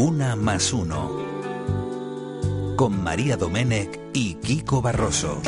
Una más uno. Con María Domenech y Kiko Barroso.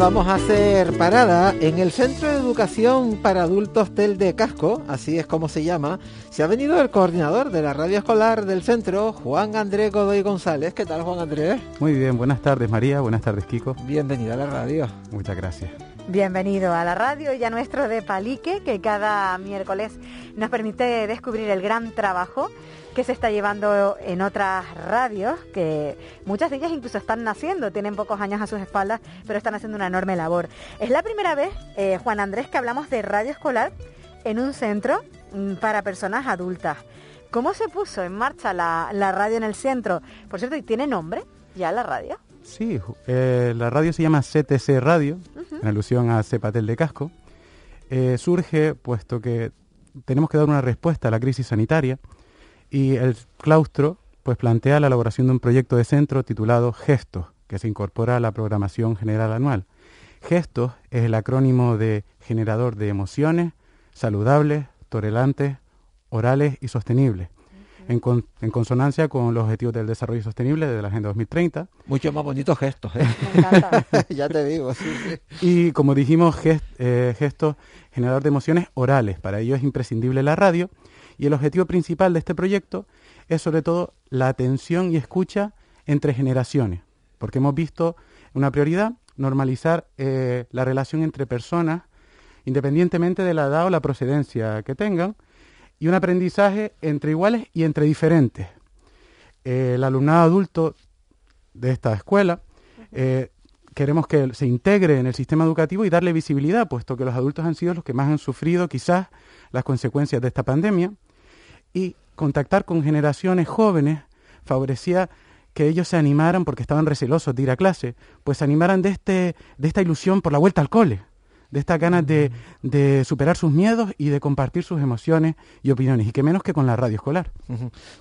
Vamos a hacer parada en el Centro de Educación para Adultos Tel de Casco, así es como se llama. Se ha venido el coordinador de la radio escolar del centro, Juan Andrés Godoy González. ¿Qué tal, Juan Andrés? Muy bien, buenas tardes María, buenas tardes Kiko. Bienvenido a la radio. Muchas gracias. Bienvenido a la radio y a nuestro de Palique, que cada miércoles nos permite descubrir el gran trabajo que se está llevando en otras radios, que muchas de ellas incluso están naciendo, tienen pocos años a sus espaldas, pero están haciendo una enorme labor. Es la primera vez, eh, Juan Andrés, que hablamos de radio escolar en un centro mm, para personas adultas. ¿Cómo se puso en marcha la, la radio en el centro? Por cierto, ¿y tiene nombre ya la radio? Sí, eh, la radio se llama CTC Radio, en alusión a Cepatel de Casco. Eh, surge puesto que tenemos que dar una respuesta a la crisis sanitaria y el claustro pues plantea la elaboración de un proyecto de centro titulado Gestos, que se incorpora a la programación general anual. Gestos es el acrónimo de generador de emociones saludables, tolerantes, orales y sostenibles, en, con- en consonancia con los objetivos del desarrollo sostenible de la Agenda 2030 Muchos más bonitos gestos, ¿eh? Me encanta. ya te digo, sí, sí. Y como dijimos, gest, eh, gesto generador de emociones orales. Para ello es imprescindible la radio. Y el objetivo principal de este proyecto es sobre todo la atención y escucha entre generaciones. Porque hemos visto una prioridad normalizar eh, la relación entre personas, independientemente de la edad o la procedencia que tengan, y un aprendizaje entre iguales y entre diferentes. Eh, el alumnado adulto de esta escuela eh, queremos que se integre en el sistema educativo y darle visibilidad, puesto que los adultos han sido los que más han sufrido quizás las consecuencias de esta pandemia. Y contactar con generaciones jóvenes favorecía que ellos se animaran, porque estaban recelosos de ir a clase, pues se animaran de, este, de esta ilusión por la vuelta al cole, de estas ganas de, de superar sus miedos y de compartir sus emociones y opiniones, y que menos que con la radio escolar.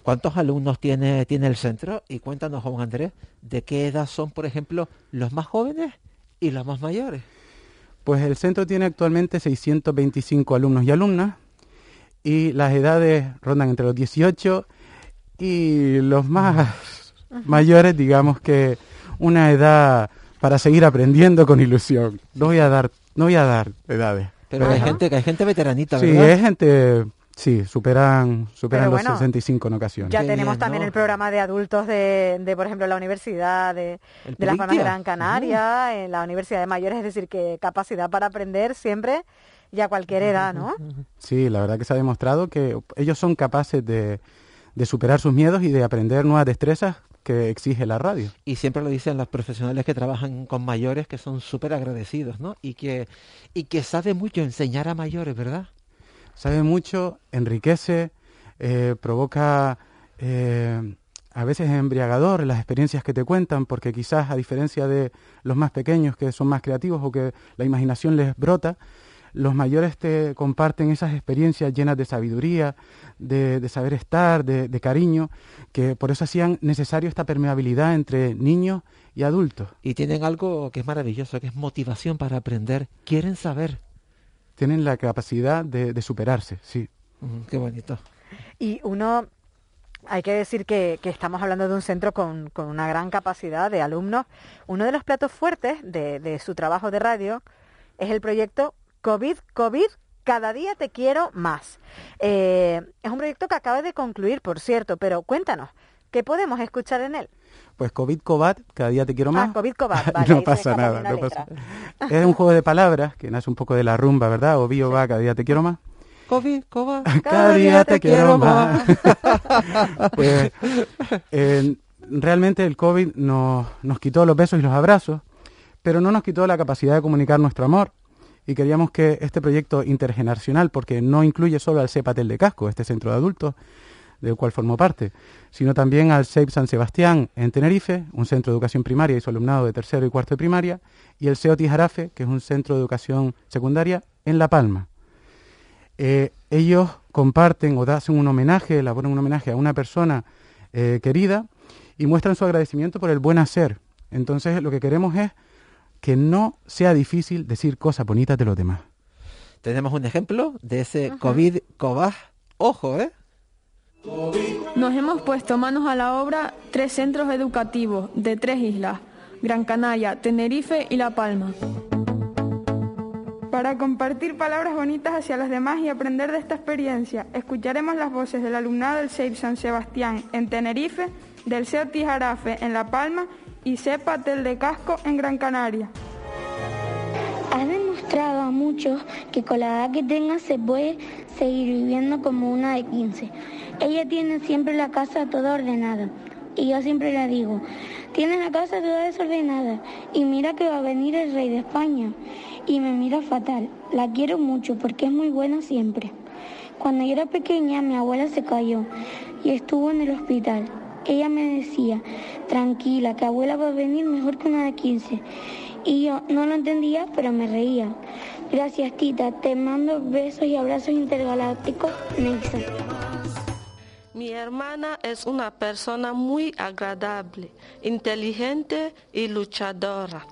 ¿Cuántos alumnos tiene, tiene el centro? Y cuéntanos, Juan Andrés, ¿de qué edad son, por ejemplo, los más jóvenes y los más mayores? Pues el centro tiene actualmente 625 alumnos y alumnas y las edades rondan entre los 18 y los más mayores, digamos que una edad para seguir aprendiendo con ilusión. No voy a dar, no voy a dar edades. Pero hay Ajá. gente, que hay gente veteranita, Sí, ¿verdad? es gente, sí, superan, superan Pero los bueno, 65 en ocasiones. Ya Qué tenemos bien, también ¿no? el programa de adultos de, de, por ejemplo, la universidad de, de las Palmas de Peliquia. Gran Canaria, en la Universidad de Mayores, es decir, que capacidad para aprender siempre y a cualquier edad, ¿no? Sí, la verdad que se ha demostrado que ellos son capaces de, de superar sus miedos y de aprender nuevas destrezas que exige la radio. Y siempre lo dicen los profesionales que trabajan con mayores que son súper agradecidos, ¿no? Y que, y que sabe mucho enseñar a mayores, ¿verdad? Sabe mucho, enriquece, eh, provoca eh, a veces es embriagador las experiencias que te cuentan, porque quizás a diferencia de los más pequeños que son más creativos o que la imaginación les brota, los mayores te comparten esas experiencias llenas de sabiduría, de, saber estar, de cariño, que por eso hacían necesario esta permeabilidad entre niños y adultos. Y tienen algo que es maravilloso, que es motivación para aprender. Quieren saber. Tienen la capacidad de, de superarse, sí. Qué bonito. Y uno, hay que decir que, que estamos hablando de un centro con, con una gran capacidad de alumnos. Uno de los platos fuertes de, de su trabajo de radio es el proyecto COVID, COVID, cada día te quiero más. Eh, es un proyecto que acaba de concluir, por cierto, pero cuéntanos, ¿qué podemos escuchar en él? Pues COVID Cobat, cada día te quiero más. Ah, COVID, COVID, vale, ahí no pasa nada, no pasa. Es un juego de palabras que nace un poco de la rumba, ¿verdad? O bio va, cada día te quiero más. COVID, coba. Cada día te quiero más. Pues eh, realmente el COVID nos, nos quitó los besos y los abrazos, pero no nos quitó la capacidad de comunicar nuestro amor. Y queríamos que este proyecto intergeneracional, porque no incluye solo al CEPATEL de Casco, este centro de adultos, del cual formó parte, sino también al CEIP San Sebastián en Tenerife, un centro de educación primaria y su alumnado de tercero y cuarto de primaria, y el CEOTI Jarafe, que es un centro de educación secundaria en La Palma. eh, ellos comparten o hacen un homenaje, elaboran un homenaje a una persona eh, querida y muestran su agradecimiento por el buen hacer. Entonces lo que queremos es que no sea difícil decir cosas bonitas de los demás. Tenemos un ejemplo de ese COVID Cobaj. Ojo, ¿eh? Nos hemos puesto manos a la obra tres centros educativos de tres islas, Gran Canaria, Tenerife y La Palma. Para compartir palabras bonitas hacia los demás y aprender de esta experiencia, escucharemos las voces del alumnado del CEIP San Sebastián en Tenerife, del CEO Tijarafe en La Palma y CEPA Tel de Casco en Gran Canaria. A muchos que con la edad que tengas se puede seguir viviendo como una de 15. Ella tiene siempre la casa toda ordenada. Y yo siempre le digo, tienes la casa toda desordenada. Y mira que va a venir el rey de España. Y me mira fatal. La quiero mucho porque es muy buena siempre. Cuando yo era pequeña mi abuela se cayó y estuvo en el hospital. Ella me decía, tranquila, que abuela va a venir mejor que una de 15. Y yo no lo entendía, pero me reía. Gracias, Tita. Te mando besos y abrazos intergalácticos, Nexa. Mi hermana es una persona muy agradable, inteligente y luchadora.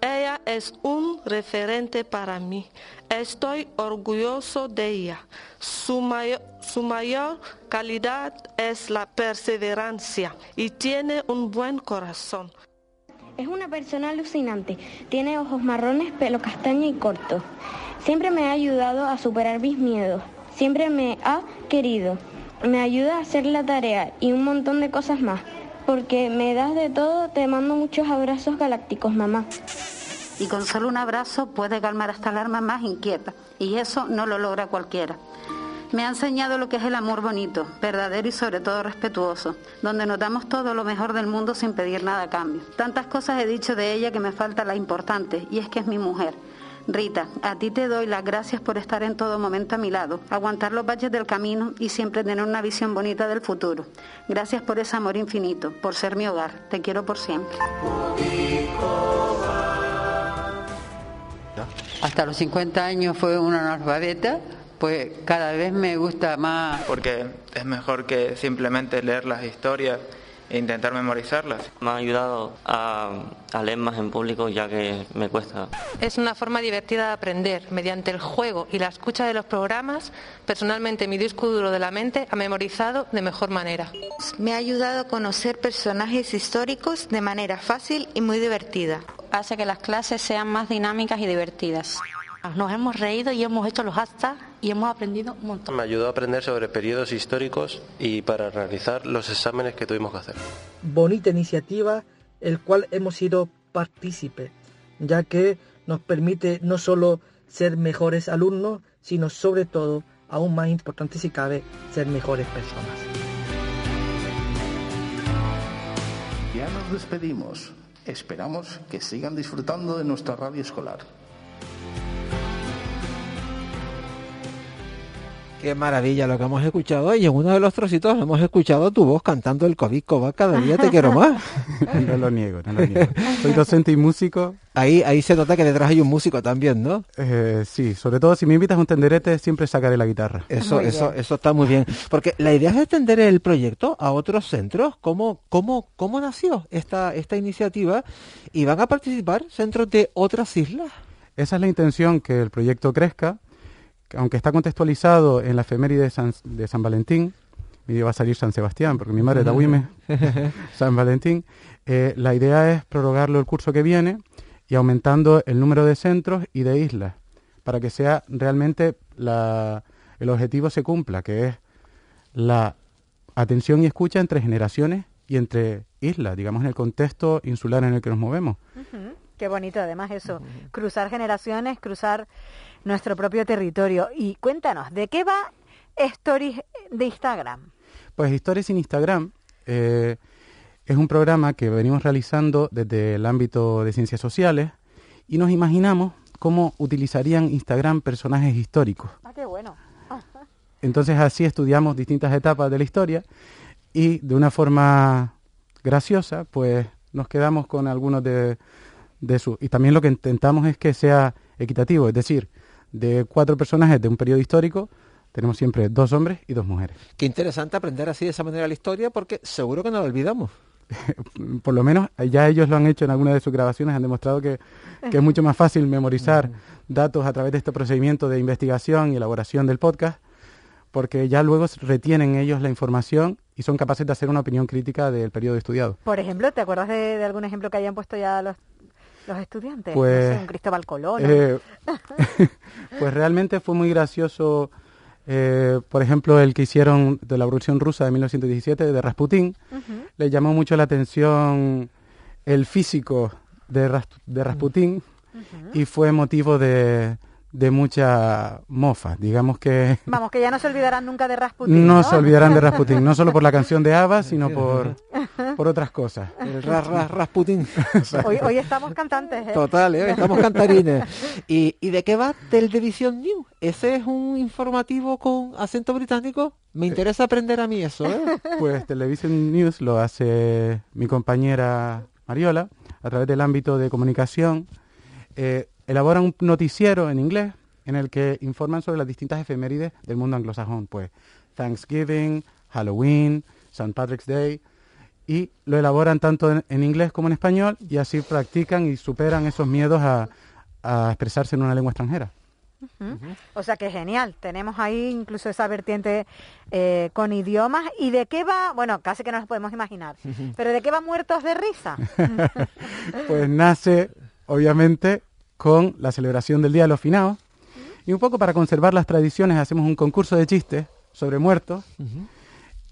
Ella es un referente para mí. Estoy orgulloso de ella. Su su mayor calidad es la perseverancia y tiene un buen corazón. Es una persona alucinante. Tiene ojos marrones, pelo castaño y corto. Siempre me ha ayudado a superar mis miedos. Siempre me ha querido. Me ayuda a hacer la tarea y un montón de cosas más. Porque me das de todo, te mando muchos abrazos galácticos, mamá. Y con solo un abrazo puede calmar hasta el alma más inquieta. Y eso no lo logra cualquiera. Me ha enseñado lo que es el amor bonito, verdadero y sobre todo respetuoso, donde notamos todo lo mejor del mundo sin pedir nada a cambio. Tantas cosas he dicho de ella que me falta la importante, y es que es mi mujer. Rita, a ti te doy las gracias por estar en todo momento a mi lado, aguantar los valles del camino y siempre tener una visión bonita del futuro. Gracias por ese amor infinito, por ser mi hogar. Te quiero por siempre. Hasta los 50 años fue una analfabeta, pues cada vez me gusta más. Porque es mejor que simplemente leer las historias e intentar memorizarlas. Me ha ayudado a, a, leer más en público ya que me cuesta. Es una forma divertida de aprender. Mediante el juego y la escucha de los programas, personalmente mi disco duro de la mente ha memorizado de mejor manera. Me ha ayudado a conocer personajes históricos de manera fácil y muy divertida. Hace que las clases sean más dinámicas y divertidas. Nos hemos reído y hemos hecho los hashtags y hemos aprendido un montón. Me ayudó a aprender sobre periodos históricos y para realizar los exámenes que tuvimos que hacer. Bonita iniciativa, el cual hemos sido partícipes, ya que nos permite no solo ser mejores alumnos, sino sobre todo, aún más importante si cabe, ser mejores personas. Ya nos despedimos. Esperamos que sigan disfrutando de nuestra radio escolar. Qué maravilla lo que hemos escuchado y en uno de los trocitos hemos escuchado tu voz cantando el COVID Coba cada día te quiero más. no lo niego, no lo niego. Soy docente y músico. Ahí, ahí se nota que detrás hay un músico también, ¿no? Eh, sí, sobre todo si me invitas a un tenderete siempre sacaré la guitarra. Eso, eso, eso está muy bien. Porque la idea es extender el proyecto a otros centros. ¿Cómo, cómo, cómo nació esta, esta iniciativa? ¿Y van a participar centros de otras islas? Esa es la intención, que el proyecto crezca aunque está contextualizado en la efeméride de San, de San Valentín, mi día va a salir San Sebastián, porque mi madre es Tahuime, San Valentín, eh, la idea es prorrogarlo el curso que viene y aumentando el número de centros y de islas, para que sea realmente la, el objetivo se cumpla, que es la atención y escucha entre generaciones y entre islas, digamos en el contexto insular en el que nos movemos. Uh -huh. Qué bonito además eso, uh -huh. cruzar generaciones, cruzar nuestro propio territorio. Y cuéntanos, ¿de qué va Stories de Instagram? Pues Stories en Instagram eh, es un programa que venimos realizando desde el ámbito de ciencias sociales y nos imaginamos cómo utilizarían Instagram personajes históricos. Ah, qué bueno. Entonces así estudiamos distintas etapas de la historia y de una forma graciosa, pues nos quedamos con algunos de, de sus... Y también lo que intentamos es que sea equitativo, es decir, de cuatro personajes de un periodo histórico, tenemos siempre dos hombres y dos mujeres. Qué interesante aprender así de esa manera la historia porque seguro que no la olvidamos. Por lo menos ya ellos lo han hecho en alguna de sus grabaciones, han demostrado que, que es mucho más fácil memorizar datos a través de este procedimiento de investigación y elaboración del podcast, porque ya luego retienen ellos la información y son capaces de hacer una opinión crítica del periodo estudiado. Por ejemplo, ¿te acuerdas de, algún ejemplo que hayan puesto ya los, los estudiantes? Pues, un Cristóbal Colón. Eh, pues realmente fue muy gracioso, eh, por ejemplo, el que hicieron de la Revolución Rusa de 1917, de Rasputín. Le llamó mucho la atención el físico de, de Rasputín y fue motivo de, de mucha mofa, digamos que... Vamos, que ya no se olvidarán nunca de Rasputin. No, se olvidarán de Rasputin, no solo por la canción de Ava, sino por, por otras cosas. El ras, ras, Rasputin. Hoy, hoy estamos cantantes, ¿eh? Total, ¿eh? estamos cantarines. ¿Y, ¿Y de qué va Televisión News? ¿Ese es un informativo con acento británico? Me interesa aprender a mí eso, ¿eh? Pues Television News lo hace mi compañera Mariola a través del ámbito de comunicación. Eh, elaboran un noticiero en inglés en el que informan sobre las distintas efemérides del mundo anglosajón, pues Thanksgiving, Halloween, St. Patrick's Day, y lo elaboran tanto en, inglés como en español y así practican y superan esos miedos a, expresarse en una lengua extranjera. O sea que genial, tenemos ahí incluso esa vertiente eh, con idiomas. ¿Y de qué va? Bueno, casi que no nos podemos imaginar, pero ¿de qué va Muertos de Risa? pues nace, obviamente, con la celebración del Día de los Finados. Y un poco para conservar las tradiciones hacemos un concurso de chistes sobre muertos.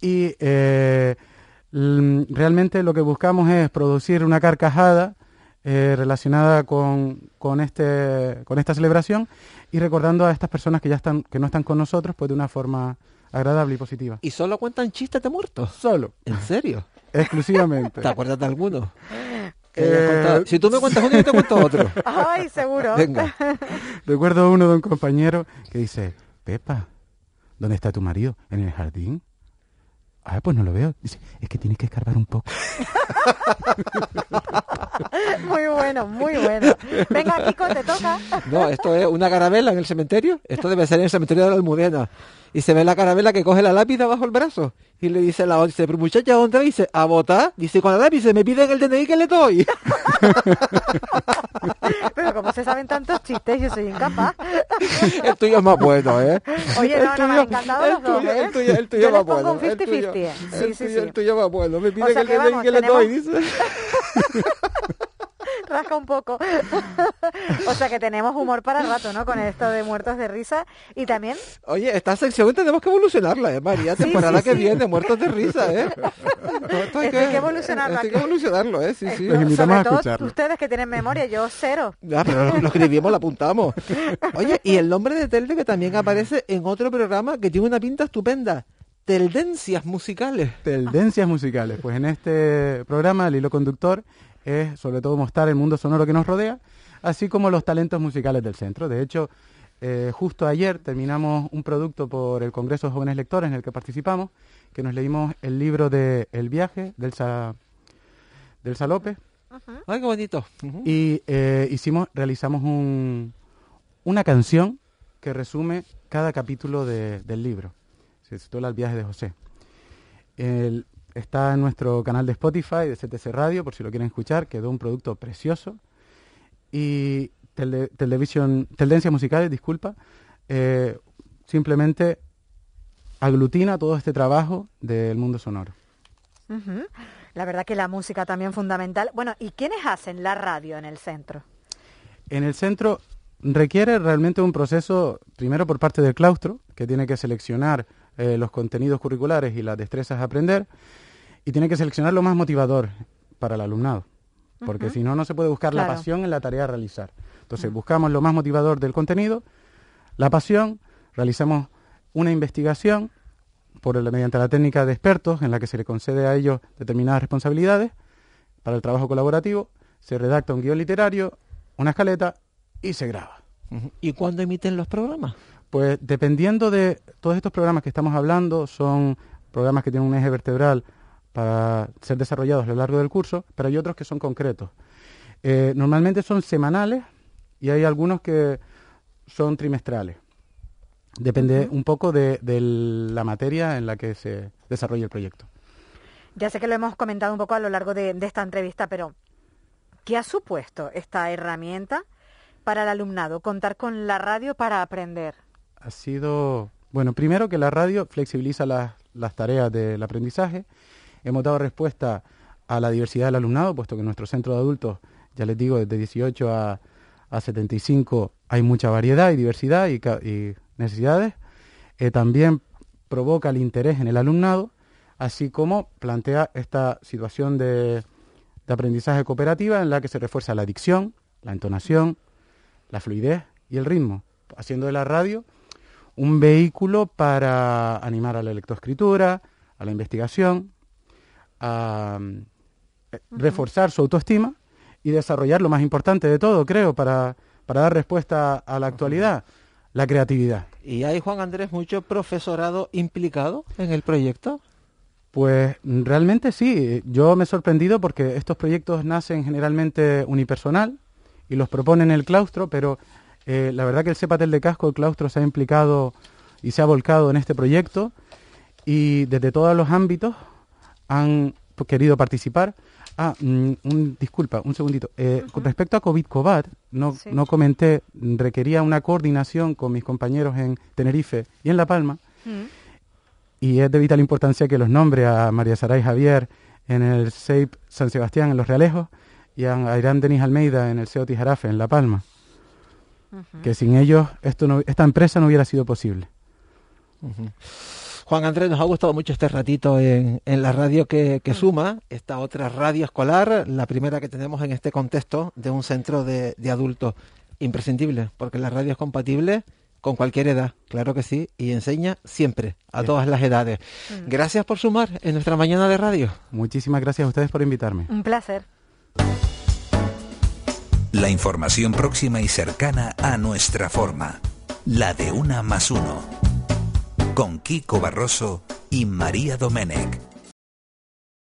Y eh, realmente lo que buscamos es producir una carcajada eh, relacionada con, con, este, con esta celebración y recordando a estas personas que ya están, que no están con nosotros, pues de una forma agradable y positiva. ¿Y solo cuentan chistes de muertos? Solo. ¿En serio? Exclusivamente. ¿Te acuerdas de alguno? Eh, si tú me cuentas uno, yo te cuento otro. Ay, seguro. Venga. Recuerdo uno de un compañero que dice, Pepa, ¿dónde está tu marido? ¿En el jardín? Ah, pues no lo veo. Dice, es que tienes que escarbar un poco. muy bueno, muy bueno. Venga, Kiko, te toca. No, esto es una carabela en el cementerio. Esto debe ser en el cementerio de la Almudena y se ve la carabela que coge la lápida bajo el brazo. Y le dice la dice, pero muchacha, ¿dónde va? Dice, a votar. Dice, con la lápiz me piden el DNI que le doy. pero como se saben tantos chistes, yo soy incapaz. el tuyo es más bueno, ¿eh? Oye, no, no, me han encantado los dos, ¿eh? El tuyo, el más bueno. Un 50 -50. ¿eh? Sí, el, sí, tuyo, sí. el tuyo es más bueno. Me el DNI que le doy, dice. rasca un poco. o sea que tenemos humor para el rato, ¿no? Con esto de muertos de risa. Y también... Oye, esta sección tenemos que evolucionarla, ¿eh, María? Temporada que viene, muertos de risa, ¿eh? Esto hay que, evolucionarla. hay que evolucionarlo, ¿eh? Sí, sí. Sobre todo ustedes que tienen memoria, yo cero. Ya, pero lo, escribimos, lo apuntamos. Oye, y el nombre de Telde que también aparece en otro programa que tiene una pinta estupenda. Tendencias musicales. Tendencias musicales. Pues en este programa el hilo conductor es sobre todo mostrar el mundo sonoro que nos rodea, así como los talentos musicales del centro. De hecho, eh, justo ayer terminamos un producto por el Congreso de Jóvenes Lectores en el que participamos, que nos leímos el libro de El viaje del, Sa, del Salope. Ay, qué bonito. Y eh, hicimos, realizamos un, una canción que resume cada capítulo del libro. Se titula El viaje de José. El, Está en nuestro canal de Spotify, de CTC Radio, por si lo quieren escuchar. Quedó un producto precioso. Y televisión, Tendencias Musicales, disculpa, eh, simplemente aglutina todo este trabajo del mundo sonoro. La verdad que la música también fundamental. Bueno, ¿y quiénes hacen la radio en el centro? En el centro requiere realmente un proceso, primero por parte del claustro, que tiene que seleccionar eh, los contenidos curriculares y las destrezas a aprender, y tiene que seleccionar lo más motivador para el alumnado, porque si no, no se puede buscar la pasión en la tarea a realizar. Entonces, buscamos lo más motivador del contenido, la pasión, realizamos una investigación por mediante la técnica de expertos en la que se le concede a ellos determinadas responsabilidades para el trabajo colaborativo, se redacta un guion literario, una escaleta y se graba. ¿Y cuándo emiten los programas? Pues dependiendo de todos estos programas que estamos hablando, son programas que tienen un eje vertebral para ser desarrollados a lo largo del curso, pero hay otros que son concretos. Eh, normalmente son semanales y hay algunos que son trimestrales. Depende un poco de, de la materia en la que se desarrolla el proyecto. Ya sé que lo hemos comentado un poco a lo largo de, de esta entrevista, pero ¿qué ha supuesto esta herramienta para el alumnado, contar con la radio para aprender? Ha sido, bueno, primero que la radio flexibiliza las, tareas del aprendizaje. Hemos dado respuesta a la diversidad del alumnado, puesto que en nuestro centro de adultos, ya les digo, desde 18 a, a 75 hay mucha variedad y diversidad y, y necesidades. Eh, también provoca el interés en el alumnado, así como plantea esta situación de, de aprendizaje cooperativa en la que se refuerza la dicción, la entonación, la fluidez y el ritmo, haciendo de la radio un vehículo para animar a la lectoescritura, a la investigación, a uh, reforzar su autoestima y desarrollar lo más importante de todo, creo, para, para dar respuesta a la actualidad, la creatividad. ¿Y hay, Juan Andrés, mucho profesorado implicado en el proyecto? Pues realmente sí. Yo me he sorprendido porque estos proyectos nacen generalmente unipersonal y los propone en el claustro, pero eh, la verdad que el CEPATEL de Casco, el claustro, se ha implicado y se ha volcado en este proyecto y desde todos los ámbitos han querido participar. Ah, mm, un, disculpa, un segundito. Eh, Con respecto a COVID Cobat, no, sí. no comenté, requería una coordinación con mis compañeros en Tenerife y en La Palma. Mm. Y es de vital importancia que los nombre a María Saray Javier en el CEIP San Sebastián en Los Realejos y a Irán Denis Almeida en el CEO Tijarafe en La Palma. Uh -huh. Que sin ellos esto no, esta empresa no hubiera sido posible. Uh -huh. Juan Andrés, nos ha gustado mucho este ratito en, en la radio que, que, suma, esta otra radio escolar, la primera que tenemos en este contexto de un centro de, de adultos imprescindible, porque la radio es compatible con cualquier edad, claro que sí, y enseña siempre, a todas las edades. Mm. Gracias por sumar en nuestra mañana de radio. Muchísimas gracias a ustedes por invitarme. Un placer. La información próxima y cercana a nuestra forma, la de una más uno con Kiko Barroso y María Domenech.